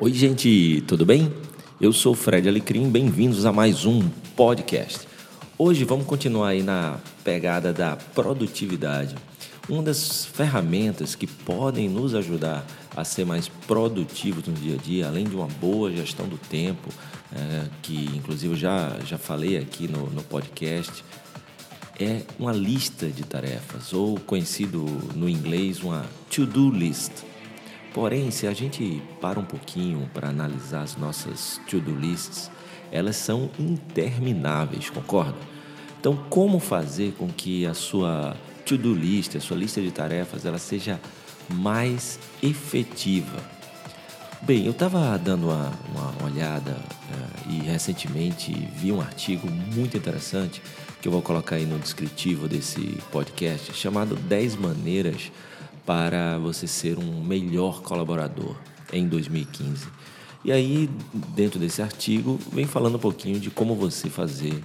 Oi, gente, tudo bem? Eu sou Fred Alecrim, bem-vindos a mais um podcast. Hoje vamos continuar aí na pegada da produtividade. Uma das ferramentas que podem nos ajudar a ser mais produtivos no dia a dia, além de uma boa gestão do tempo, é, que inclusive já, já falei aqui no, no podcast, é uma lista de tarefas, ou conhecido no inglês, uma to-do list. Porém, se a gente para um pouquinho para analisar as nossas to-do lists, elas são intermináveis, concorda? Então, como fazer com que a sua to-do list, a sua lista de tarefas, ela seja mais efetiva? Bem, eu estava dando uma, uma olhada uh, e recentemente vi um artigo muito interessante que eu vou colocar aí no descritivo desse podcast, chamado 10 maneiras para você ser um melhor colaborador em 2015. E aí, dentro desse artigo, vem falando um pouquinho de como você fazer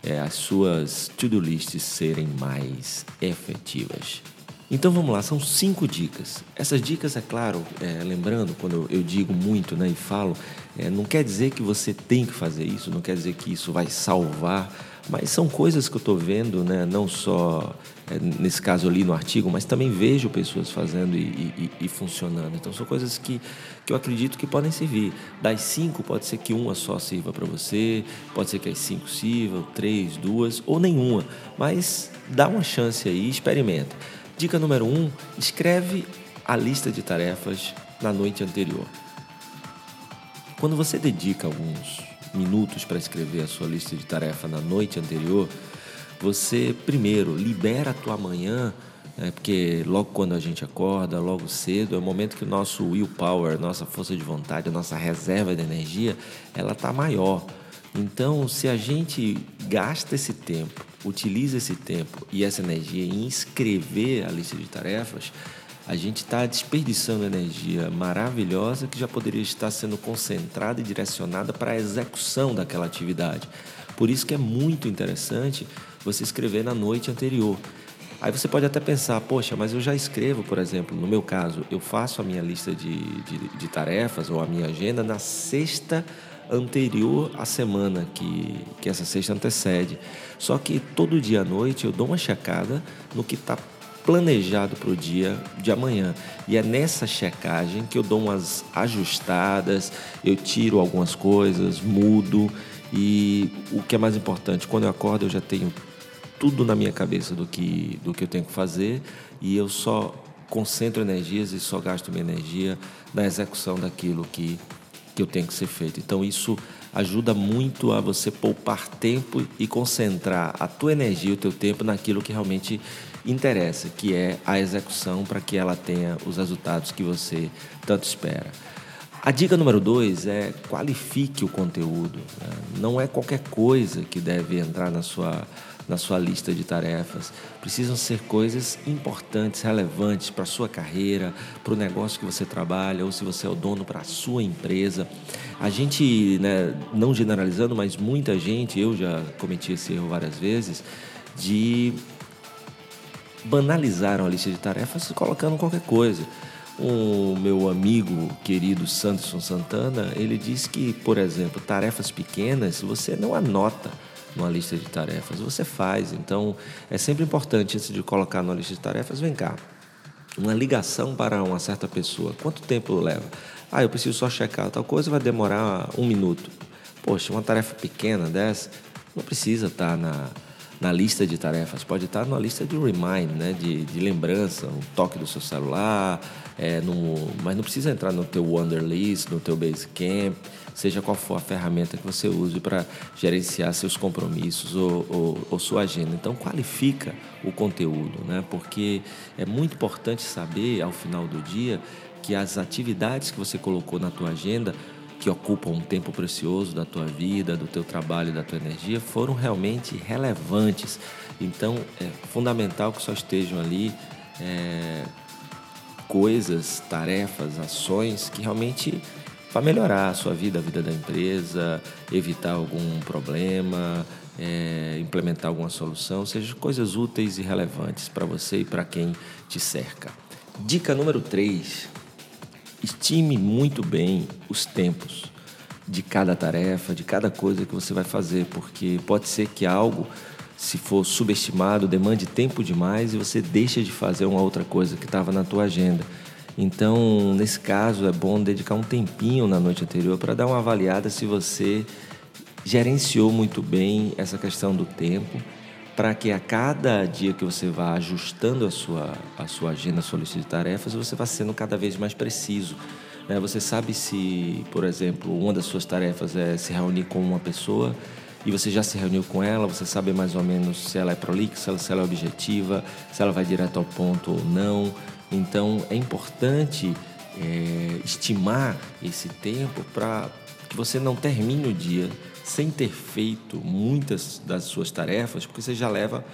é, as suas to-do lists serem mais efetivas. Então vamos lá, são cinco dicas. Essas dicas, é claro, é, lembrando, quando eu digo muito né, e falo, é, não quer dizer que você tem que fazer isso, não quer dizer que isso vai salvar mas são coisas que eu estou vendo, né? não só é, nesse caso ali no artigo, mas também vejo pessoas fazendo e, e, e, funcionando. Então são coisas que, que eu acredito que podem servir. Das cinco, pode ser que uma só sirva para você, pode ser que as cinco sirvam, três, duas ou nenhuma. Mas dá uma chance aí, experimenta. Dica número um: escreve a lista de tarefas na noite anterior. Quando você dedica alguns minutos para escrever a sua lista de tarefa na noite anterior, você primeiro libera a tua manhã, né, porque logo quando a gente acorda, logo cedo, é o momento que o nosso willpower, nossa força de vontade, a nossa reserva de energia, ela está maior. Então, se a gente gasta esse tempo, utiliza esse tempo e essa energia em escrever a lista de tarefas, a gente está desperdiçando energia maravilhosa que já poderia estar sendo concentrada e direcionada para a execução daquela atividade. Por isso que é muito interessante você escrever na noite anterior. Aí você pode até pensar, poxa, mas eu já escrevo, por exemplo, no meu caso, eu faço a minha lista de, de, de tarefas ou a minha agenda na sexta anterior à semana que, que essa sexta antecede. Só que todo dia à noite eu dou uma checada no que está planejado para o dia de amanhã. E é nessa checagem que eu dou umas ajustadas, eu tiro algumas coisas, mudo. E o que é mais importante, quando eu acordo, eu já tenho tudo na minha cabeça do que, do que eu tenho que fazer e eu só concentro energias e só gasto minha energia na execução daquilo que, que eu tenho que ser feito. Então, isso ajuda muito a você poupar tempo e concentrar a tua energia, o teu tempo naquilo que realmente interessa, que é a execução para que ela tenha os resultados que você tanto espera. A dica número dois é qualifique o conteúdo. Né? Não é qualquer coisa que deve entrar na sua, na sua lista de tarefas. Precisam ser coisas importantes, relevantes para a sua carreira, para o negócio que você trabalha, ou se você é o dono para a sua empresa. A gente, né, não generalizando, mas muita gente, eu já cometi esse erro várias vezes, de banalizaram a lista de tarefas colocando qualquer coisa. O meu amigo querido Sanderson Santana, ele diz que, por exemplo, tarefas pequenas você não anota numa lista de tarefas, você faz. Então, é sempre importante, antes de colocar numa lista de tarefas, vem cá, uma ligação para uma certa pessoa, quanto tempo leva? Ah, eu preciso só checar tal coisa, vai demorar um minuto. Poxa, uma tarefa pequena dessa não precisa estar na, na lista de tarefas, pode estar na lista de remind, né? de, de lembrança, um toque do seu celular, é, no, mas não precisa entrar no teu Wonderlist, no teu Basecamp, seja qual for a ferramenta que você use para gerenciar seus compromissos ou, ou, ou, sua agenda. Então qualifica o conteúdo, né? porque é muito importante saber ao final do dia que as atividades que você colocou na tua agenda que ocupam um tempo precioso da tua vida, do teu trabalho, da tua energia, foram realmente relevantes. Então, é fundamental que só estejam ali é, coisas, tarefas, ações que realmente vão melhorar a sua vida, a vida da empresa, evitar algum problema, é, implementar alguma solução, seja coisas úteis e relevantes para você e para quem te cerca. Dica número 3 estime muito bem os tempos de cada tarefa, de cada coisa que você vai fazer, porque pode ser que algo, se for subestimado, demande tempo demais e você deixa de fazer uma outra coisa que estava na tua agenda. Então, nesse caso, é bom dedicar um tempinho na noite anterior para dar uma avaliada se você gerenciou muito bem essa questão do tempo, para que a cada dia que você vá ajustando a sua, a sua agenda, a sua lista de tarefas, você vá sendo cada vez mais preciso. Né? Você sabe se, por exemplo, uma das suas tarefas é se reunir com uma pessoa e você já se reuniu com ela, você sabe mais ou menos se ela é prolixa, se ela é objetiva, se ela vai direto ao ponto ou não. Então é importante é, estimar esse tempo para que você não termine o dia sem ter feito muitas das suas tarefas, porque você já leva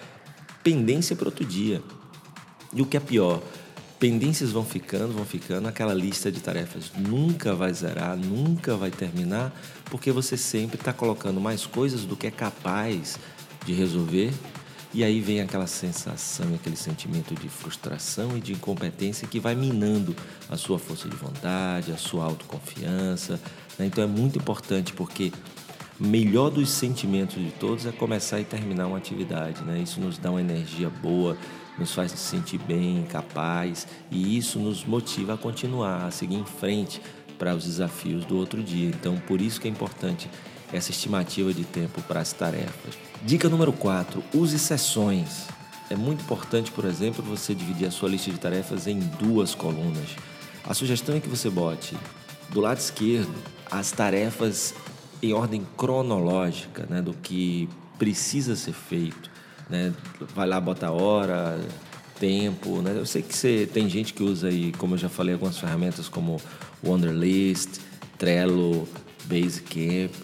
pendência para outro dia. E o que é pior, pendências vão ficando, vão ficando, aquela lista de tarefas nunca vai zerar, nunca vai terminar, porque você sempre está colocando mais coisas do que é capaz de resolver. E aí vem aquela sensação, aquele sentimento de frustração e de incompetência que vai minando a sua força de vontade, a sua autoconfiança. Né? Então é muito importante porque melhor dos sentimentos de todos é começar e terminar uma atividade. Né? Isso nos dá uma energia boa, nos faz se sentir bem, capaz, e isso nos motiva a continuar, a seguir em frente para os desafios do outro dia. Então, por isso que é importante essa estimativa de tempo para as tarefas. Dica número 4: use sessões. É muito importante, por exemplo, você dividir a sua lista de tarefas em duas colunas. A sugestão é que você bote do lado esquerdo as tarefas em ordem cronológica, né, do que precisa ser feito né? Vai lá, bota hora, tempo, né? Eu sei que você tem gente que usa aí, como eu já falei, algumas ferramentas como Wonderlist, Trello, Basecamp,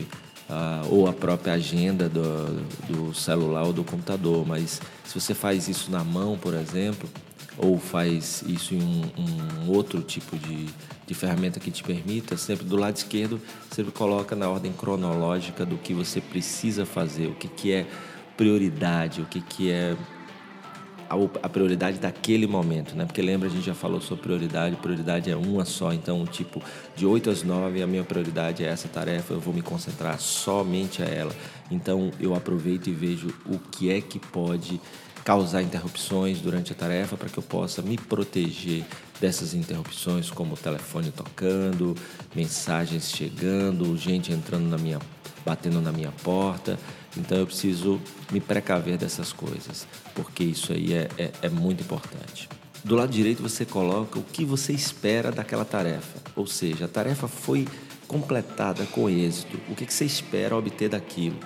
uh, ou a própria agenda do, do celular ou do computador. Mas se você faz isso na mão, por exemplo, ou faz isso em um, um outro tipo de, de ferramenta que te permita, sempre do lado esquerdo, sempre coloca na ordem cronológica do que você precisa fazer, o que, que é prioridade, o que, que é a, prioridade daquele momento, né? Porque lembra, a gente já falou sobre prioridade, prioridade é uma só, então, tipo, de 8 às 9, a minha prioridade é essa tarefa, eu vou me concentrar somente a ela. Então, eu aproveito e vejo o que é que pode causar interrupções durante a tarefa para que eu possa me proteger dessas interrupções, como o telefone tocando, mensagens chegando, gente entrando na minha batendo na minha porta. Então eu preciso me precaver dessas coisas, porque isso aí é, é, é muito importante. Do lado direito você coloca o que você espera daquela tarefa, ou seja, a tarefa foi completada com êxito. O que, que você espera obter daquilo?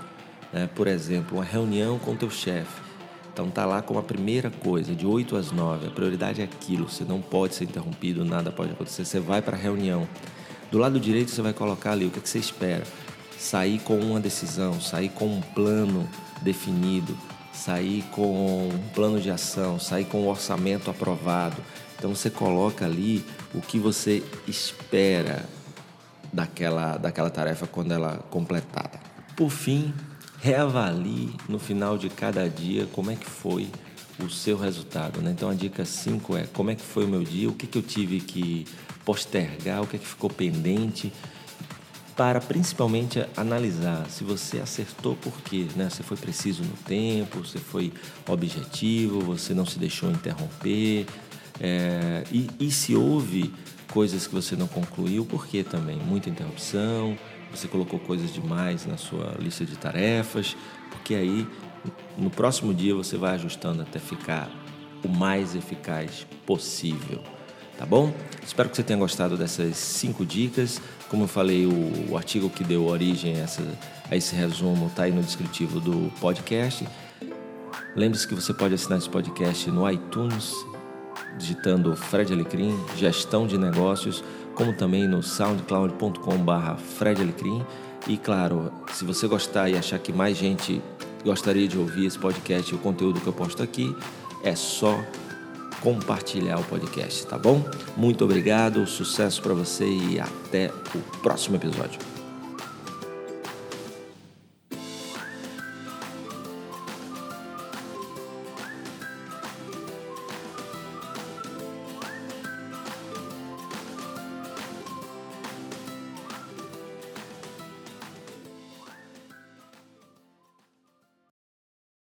É, por exemplo, uma reunião com o teu chefe. Então tá lá como a primeira coisa, de 8 às 9. A prioridade é aquilo, você não pode ser interrompido, nada pode acontecer. Você vai para a reunião. Do lado direito você vai colocar ali o que, que você espera sair com uma decisão, sair com um plano definido, sair com um plano de ação, sair com um orçamento aprovado. Então você coloca ali o que você espera daquela, daquela tarefa quando ela é completada. Por fim, reavalie no final de cada dia como é que foi o seu resultado. Né? Então a dica 5 é como é que foi o meu dia, o que, que eu tive que postergar, o que, que ficou pendente para principalmente analisar se você acertou por quê, né? Você foi preciso no tempo, você foi objetivo, você não se deixou interromper, é, e, e se houve coisas que você não concluiu, por quê também? Muita interrupção, você colocou coisas demais na sua lista de tarefas, porque aí no próximo dia você vai ajustando até ficar o mais eficaz possível tá bom? Espero que você tenha gostado dessas cinco dicas. Como eu falei, o, o artigo que deu origem a, essa, a esse resumo está aí no descritivo do podcast. Lembre-se que você pode assinar esse podcast no iTunes, digitando Fred Alecrim, Gestão de Negócios, como também no soundcloud.com.br Fred Alecrim. E claro, se você gostar e achar que mais gente gostaria de ouvir esse podcast e o conteúdo que eu posto aqui, é só compartilhar o podcast, tá bom? Muito obrigado, sucesso para você e até o próximo episódio.